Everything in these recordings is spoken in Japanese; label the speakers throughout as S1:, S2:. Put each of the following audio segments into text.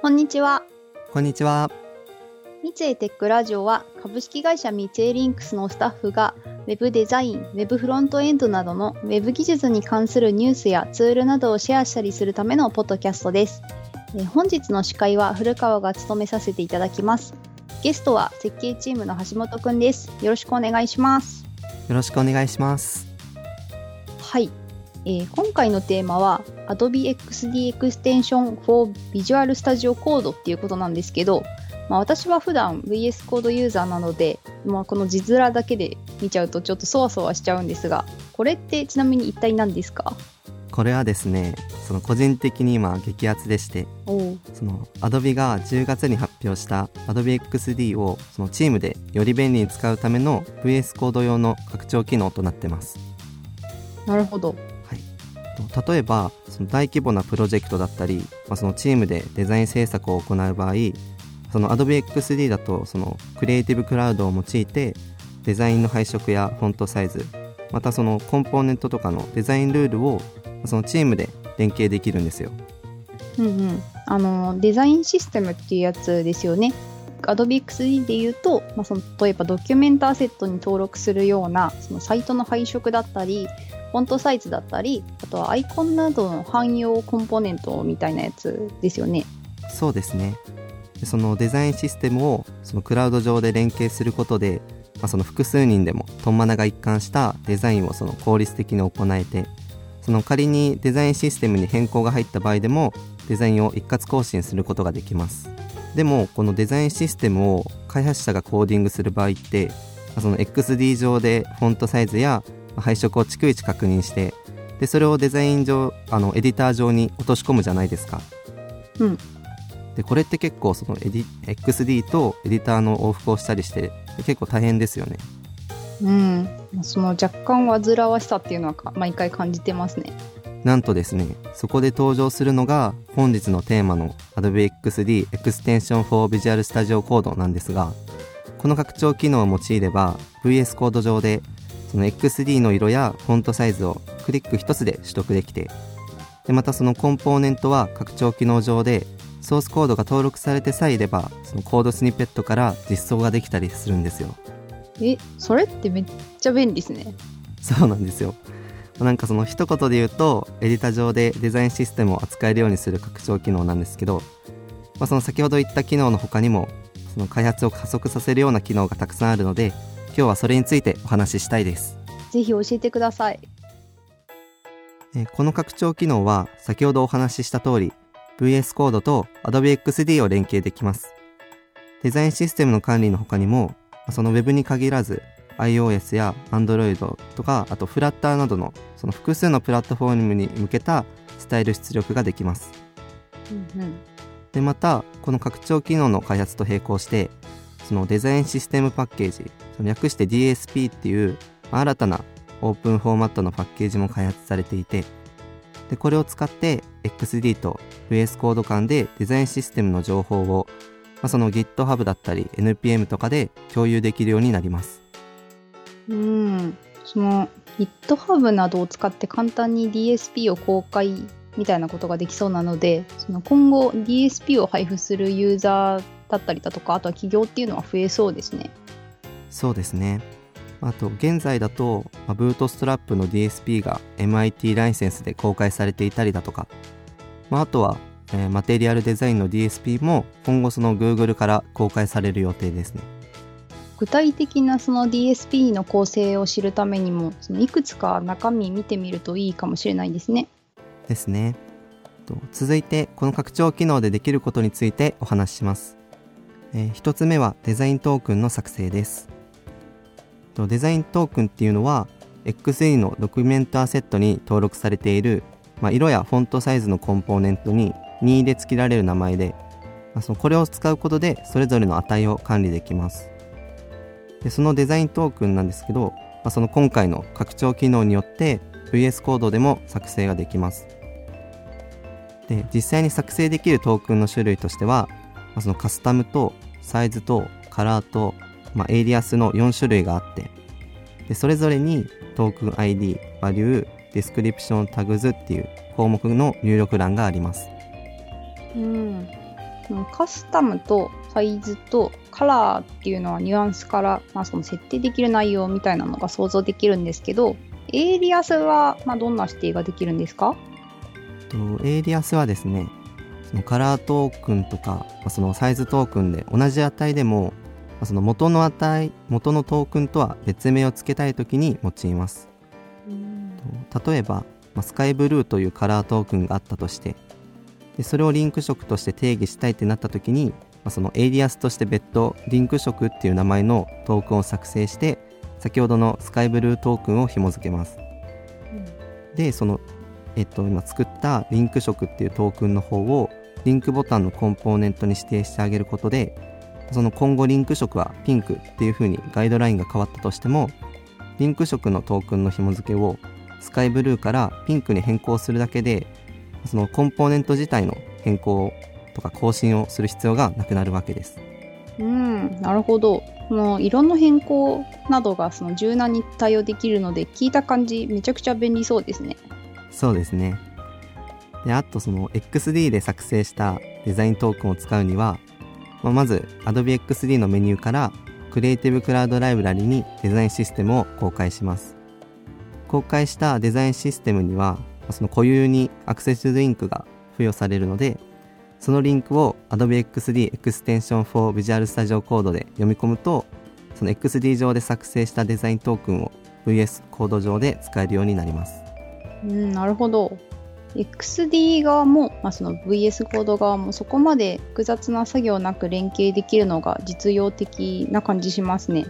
S1: こんにちは。
S2: こんにちは。
S1: 三井テックラジオは株式会社三井リンクスのスタッフが Web デザイン、Web フロントエンドなどの Web 技術に関するニュースやツールなどをシェアしたりするためのポッドキャストです。えー本日の司会は古川が務めさせていただきます。ゲストは設計チームの橋本くんです。よろしくお願いします。
S2: よろしくお願いします。
S1: はい、えー今回のテーマは Adobe XD Extension for Visual Studio Code っていうことなんですけど、まあ、私は普段 VS コードユーザーなので、まあ、この字面だけで見ちゃうとちょっとそわそわしちゃうんですがこれってちなみに一体何ですか？
S2: これはですね、その個人的に今激アツでして、その Adobe が10月に発表した Adobe XD をそのチームでより便利に使うための VS コード用の拡張機能となってます。
S1: なるほど。
S2: と例えばその大規模なプロジェクトだったり、まあ、そのチームでデザイン制作を行う場合その Adobe XD だとそのクリエイティブクラウドを用いてデザインの配色やフォントサイズまたそのコンポーネントとかのデザインルールをそのチームで連携できるんですよ。
S1: うんうん。あのデザインシステムっていうやつですよね。Adobe XD で言うと、まあ、その例えばドキュメントアセットに登録するようなそのサイトの配色だったりフォントサイズだったりあとはアイコンなどの汎用コンポーネントみたいなやつですよね。
S2: そうですね。そのデザインシステムをそのクラウド上で連携することで、まあ、その複数人でもトンマナが一貫したデザインをその効率的に行えてその仮にデザインシステムに変更が入った場合でもデザインを一括更新することができます。でもこのデザインシステムを開発者がコーディングする場合ってその XD 上でフォントサイズや配色を逐一確認してでそれをデザイン上あのエディター上に落とし込むじゃないですか。
S1: うん。
S2: でこれって結構そのエディ XD とエディターの往復をしたりして結構大変ですよね。
S1: うん。その若干煩わしさっていうのはか毎回感じてますね。
S2: なんとですねそこで登場するのが本日のテーマの Adobe XD Extension for Visual Studio Code なんですがこの拡張機能を用いれば VS コード上でその XD の色やフォントサイズをクリック一つで取得できてでまたそのコンポーネントは拡張機能上でソースコードが登録されてさえいればそのコードスニペットから実装ができたりするんですよ
S1: えそれってめっちゃ便利ですね
S2: そうなんですよ。なんかその一言で言うと、エディタ上でデザインシステムを扱えるようにする拡張機能なんですけど、まあ、その先ほど言った機能の他にも、その開発を加速させるような機能がたくさんあるので、今日はそれについてお話ししたいです。
S1: ぜひ教えてください
S2: えーこの拡張機能は先ほどお話しした通り VS コードと Adobe XD を連携できます。デザインシステムの管理の他にも、まあその Web に限らず iOS や Android とか、あと Flutter などのその複数のプラットフォームに向けたスタイル出力ができます。
S1: うんうん
S2: で、また、この拡張機能の開発と並行して、そのデザインシステムパッケージ、その略して DSP っていうま新たなオープンフォーマットのパッケージも開発されていて、で、これを使って XD と VS コード間でデザインシステムの情報を、まあ、その GitHub だったり NPM とかで共有できるようになります。
S1: うん、その GitHub などを使って簡単に DSP を公開みたいなことができそうなのでその今後 DSP を配布するユーザーだったりだとかあとは企業っていうのは増えそうですね。
S2: そうですね。あと、現在だと、まあ、ブートストラップの DSP が MIT ライセンスで公開されていたりだとか、まあ、あとは、えーマテリアルデザインの DSP も今後その Google から公開される予定ですね。
S1: 具体的なその DSP の構成を知るためにもそのいくつか中身見てみるといいかもしれないですね。
S2: ですね。と続いて、この拡張機能でできることについてお話しします。えー一つ目はデザイントークンの作成です。デザイントークンっていうのは、XD のドキュメントアセットに登録されている、まあ、色やフォントサイズのコンポーネントに任意で付けられる名前で、まあ、そのこれを使うことでそれぞれの値を管理できます。でそのデザイントークンなんですけど、まあ、その今回の拡張機能によって VS コードでも作成ができます。で実際に作成できるトークンの種類としては、あ、そのカスタムとサイズとカラーと、まあ、エイリアスの4種類があってでそれぞれにトークン ID、 Value、Description Tags っていう項目の入力欄があります。
S1: うん、カスタムとサイズとカラーっていうのはニュアンスから、まあ、その設定できる内容みたいなのが想像できるんですけどエイリアスは、まあ、どんな指定ができるんですか？
S2: とエイリアスはですねそのカラートークンとか、まあ、そのサイズトークンで同じ値でも、まあ、その元の値元のトークンとは別名を付けたいときに用います。例えば、まあ、スカイブルーというカラートークンがあったとしてでそれをリンク色として定義したいってなった時に、まあ、そのエイリアスとして別途リンク色っていう名前のトークンを作成して先ほどのスカイブルートークンを紐付けます、うん、でそのえっと今作ったリンク色っていうトークンの方をリンクボタンのコンポーネントに指定してあげることでその今後リンク色はピンクっていう風にガイドラインが変わったとしてもリンク色のトークンの紐付けをスカイブルーからピンクに変更するだけでそのコンポーネント自体の変更とか更新をする必要がなくなるわけです。
S1: うん、なるほど。その色の変更などがその柔軟に対応できるので聞いた感じめちゃくちゃ便利そうですね。
S2: そうですね。で、あとその XD で作成したデザイントークンを使うには、まあ、まず Adobe XD のメニューからクリエイティブクラウドライブラリにデザインシステムを公開します。公開したデザインシステムには、その固有にアクセスリンクが付与されるので、そのリンクを Adobe XD Extension for Visual Studio Code で読み込むと、その XD 上で作成したデザイントークンを VS コード上で使えるようになります。
S1: うん、なるほど。XD 側も、まあ、その VS コード側もそこまで複雑な作業なく連携できるのが実用的な感じしますね。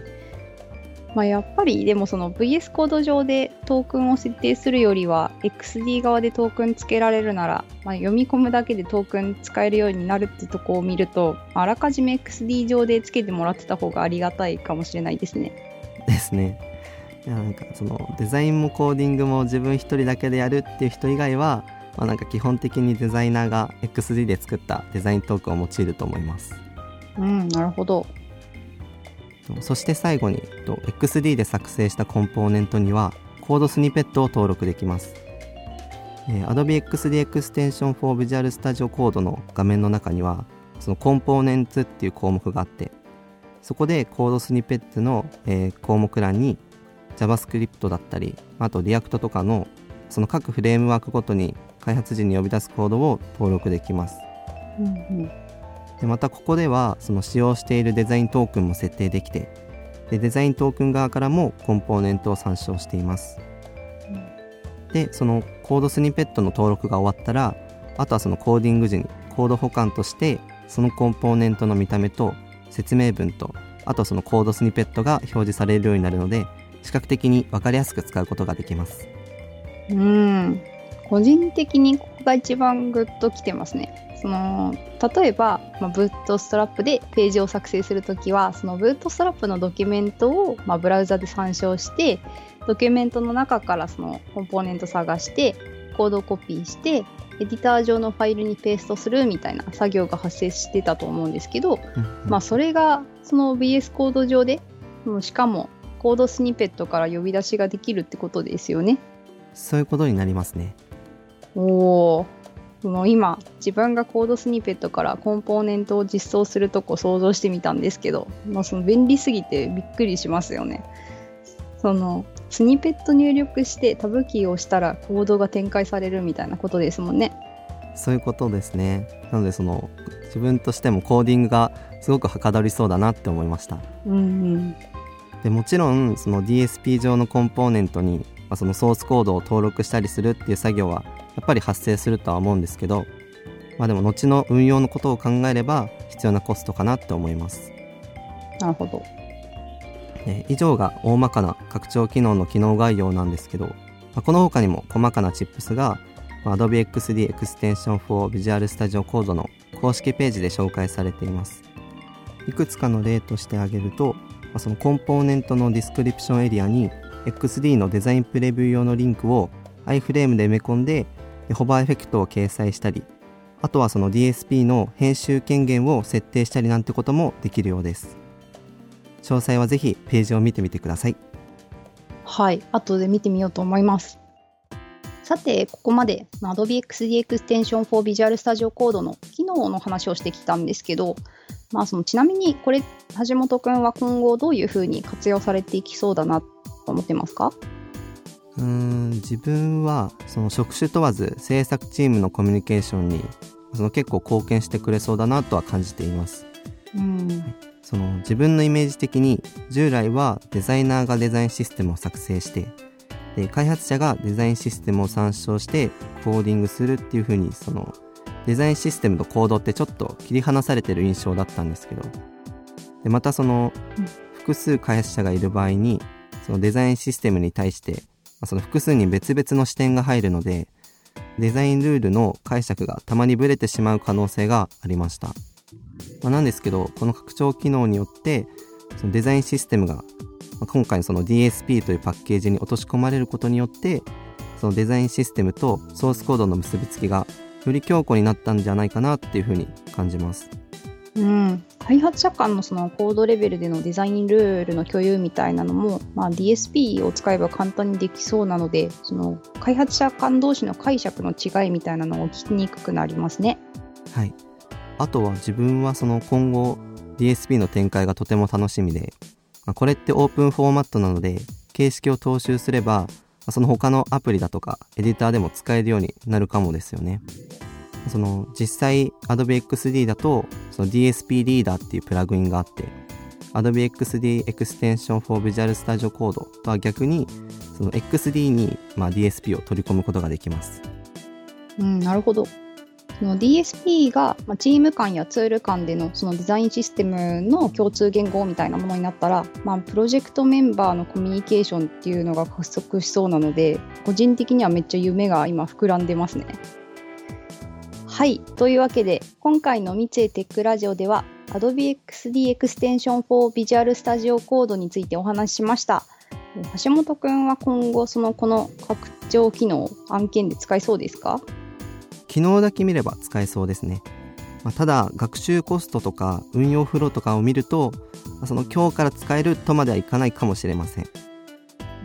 S1: まあ、やっぱりでもその VS コード上でトークンを設定するよりは XD 側でトークンつけられるなら、まあ、読み込むだけでトークン使えるようになるってとこを見るとあらかじめ XD 上でつけてもらってた方がありがたいかもしれないですね。
S2: ですね。なんかそのデザインもコーディングも自分一人だけでやるっていう人以外は、まあ、なんか基本的にデザイナーが XD で作ったデザイントークンを用いると思います。
S1: うん、なるほど。
S2: そして最後に XD で作成したコンポーネントにはコードスニペットを登録できます。Adobe XD Extension for Visual Studio Code の画面の中にはそのコンポーネンツっていう項目があってそこでコードスニペットの、えー、項目欄に JavaScript だったりあと React とかのその各フレームワークごとに開発時に呼び出すコードを登録できます。うんうん。でまたここではその使用しているデザイントークンも設定できてでデザイントークン側からもコンポーネントを参照しています、うん、でそのコードスニペットの登録が終わったらあとはそのコーディング時にコード保管としてそのコンポーネントの見た目と説明文とあとそのコードスニペットが表示されるようになるので視覚的に分かりやすく使うことができます。
S1: うん。個人的にここが一番グッときてますね。その例えば、まあ、ブートストラップでページを作成するときはそのブートストラップのドキュメントを、まあ、ブラウザで参照してドキュメントの中からそのコンポーネント探してコードをコピーしてエディター上のファイルにペーストするみたいな作業が発生してたと思うんですけど、まあ、それがその VS コード上でしかもコードスニペットから呼び出しができるってことですよね。
S2: そういうことになりますね。
S1: おーその今自分がコードスニペットからコンポーネントを実装するとこ想像してみたんですけど、まあ、その便利すぎてびっくりしますよね。そのスニペット入力してタブキーを押したらコードが展開されるみたいなことですもんね。
S2: そういうことですね。なのでその自分としてもコーディングがすごくはかどりそうだなって思いました。うん、うん、でもちろんその DSP 上のコンポーネントにまあ、そのソースコードを登録したりするっていう作業はやっぱり発生するとは思うんですけど、まあ、でも後の運用のことを考えれば必要なコストかなって思います。
S1: なるほど、
S2: え以上が大まかな拡張機能の機能概要なんですけど、まあ、この他にも細かなチップスが、まあ、Adobe XD Extension for Visual Studio Code の公式ページで紹介されています。いくつかの例として挙げると、ま、そのコンポーネントのディスクリプションエリアに XD のデザインプレビュー用のリンクを iFrame で埋め込んでホバーエフェクトを掲載したりあとはその DSP の編集権限を設定したりなんてこともできるようです。詳細はぜひページを見てみてください。
S1: はい。後で見てみようと思います。さて、ここまで Adobe XD Extension for Visual Studio Code の機能の話をしてきたんですけど、まあ、そのちなみにこれ、橋本くんは今後どういうふうに活用されていきそうだなと思ってますか？
S2: うーん自分はその職種問わず制作チームのコミュニケーションにその結構貢献してくれそうだなとは感じています
S1: うん。
S2: その自分のイメージ的に従来はデザイナーがデザインシステムを作成してで開発者がデザインシステムを参照してコーディングするっていう風にそのデザインシステムとコードってちょっと切り離されてる印象だったんですけどでまたその
S1: うん
S2: 複数開発者がいる場合にそのデザインシステムに対してまあその複数に別々の視点が入るのでデザインルールの解釈がたまにブレてしまう可能性がありました。まあ、なんですけど、この拡張機能によって、そのデザインシステムが、まあ今回のその DSP というパッケージに落とし込まれることによって、そのデザインシステムとソースコードの結びつきがより強固になったんじゃないかなっていうふうに感じます。
S1: うん、開発者間のそのコードレベルでのデザインルールの共有みたいなのも、まあ、DSP を使えば簡単にできそうなのでその開発者間同士の解釈の違いみたいなのを聞きにくくなりますね。
S2: はい。あとは自分はその今後 DSP の展開がとても楽しみで、まあこれってオープンフォーマットなので、形式を踏襲すれば、まあその他のアプリだとかエディターでも使えるようになるかもですよね。その実際 Adobe XD だとその DSP リーダーっていうプラグインがあって Adobe XD Extension for Visual Studio Code とは逆にその XD にまあ DSP を取り込むことができます。
S1: うん、なるほど。その DSP が、ま、チーム間やツール間でのそのデザインシステムの共通言語みたいなものになったら、まあ、プロジェクトメンバーのコミュニケーションっていうのが加速しそうなので個人的にはめっちゃ夢が今膨らんでますね。はい。というわけで、今回の三井テックラジオでは、Adobe XD Extension for Visual Studio Code についてお話ししました。橋本くんは今後、そのこの拡張機能、案件で使いそうですか？
S2: 機能だけ見れば使えそうですね。まあ、ただ、学習コストとか運用フローとかを見ると、まあその今日から使えるとまではいかないかもしれません。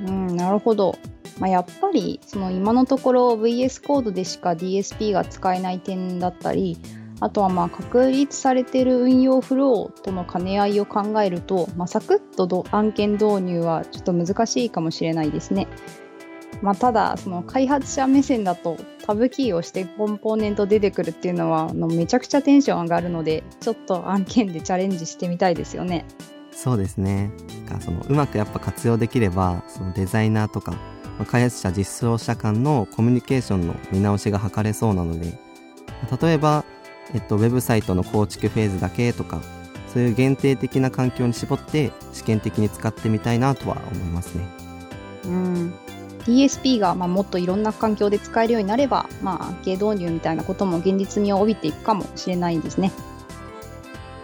S1: うん、なるほど。まあ、やっぱりその今のところ VS コードでしか DSP が使えない点だったりあとはまあ確立されている運用フローとの兼ね合いを考えると、まあ、サクッと案件導入はちょっと難しいかもしれないですね。まあ、ただその開発者目線だとタブキーをしてコンポーネント出てくるっていうのはあのめちゃくちゃテンション上がるのでちょっと案件でチャレンジしてみたいですよね。
S2: そうですね。がそのうまくやっぱ活用できれば、そのデザイナーとか、まあ開発者実装者間のコミュニケーションの見直しが図れそうなので、例えば、えっと、ウェブサイトの構築フェーズだけとか、そういう限定的な環境に絞って試験的に使ってみたいなとは思いますね。
S1: うん、DSP がまあもっといろんな環境で使えるようになれば、まあ、系導入みたいなことも現実味を帯びていくかもしれないですね。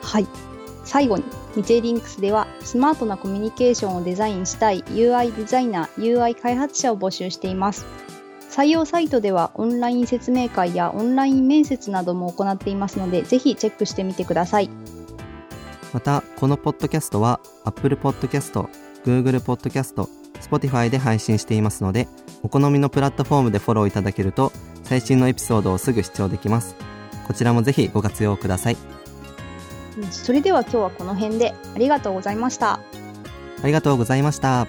S1: はい。最後に、日英リンクスでは、スマートなコミュニケーションをデザインしたい UI デザイナー、UI 開発者を募集しています。採用サイトではオンライン説明会やオンライン面接なども行っていますので、ぜひチェックしてみてください。
S2: また、このポッドキャストは Apple Podcast、Google Podcast、Spotify で配信していますので、お好みのプラットフォームでフォローいただけると、最新のエピソードをすぐ視聴できます。こちらもぜひご活用ください。
S1: それでは今日はこの辺でありがとうございました。
S2: ありがとうございました。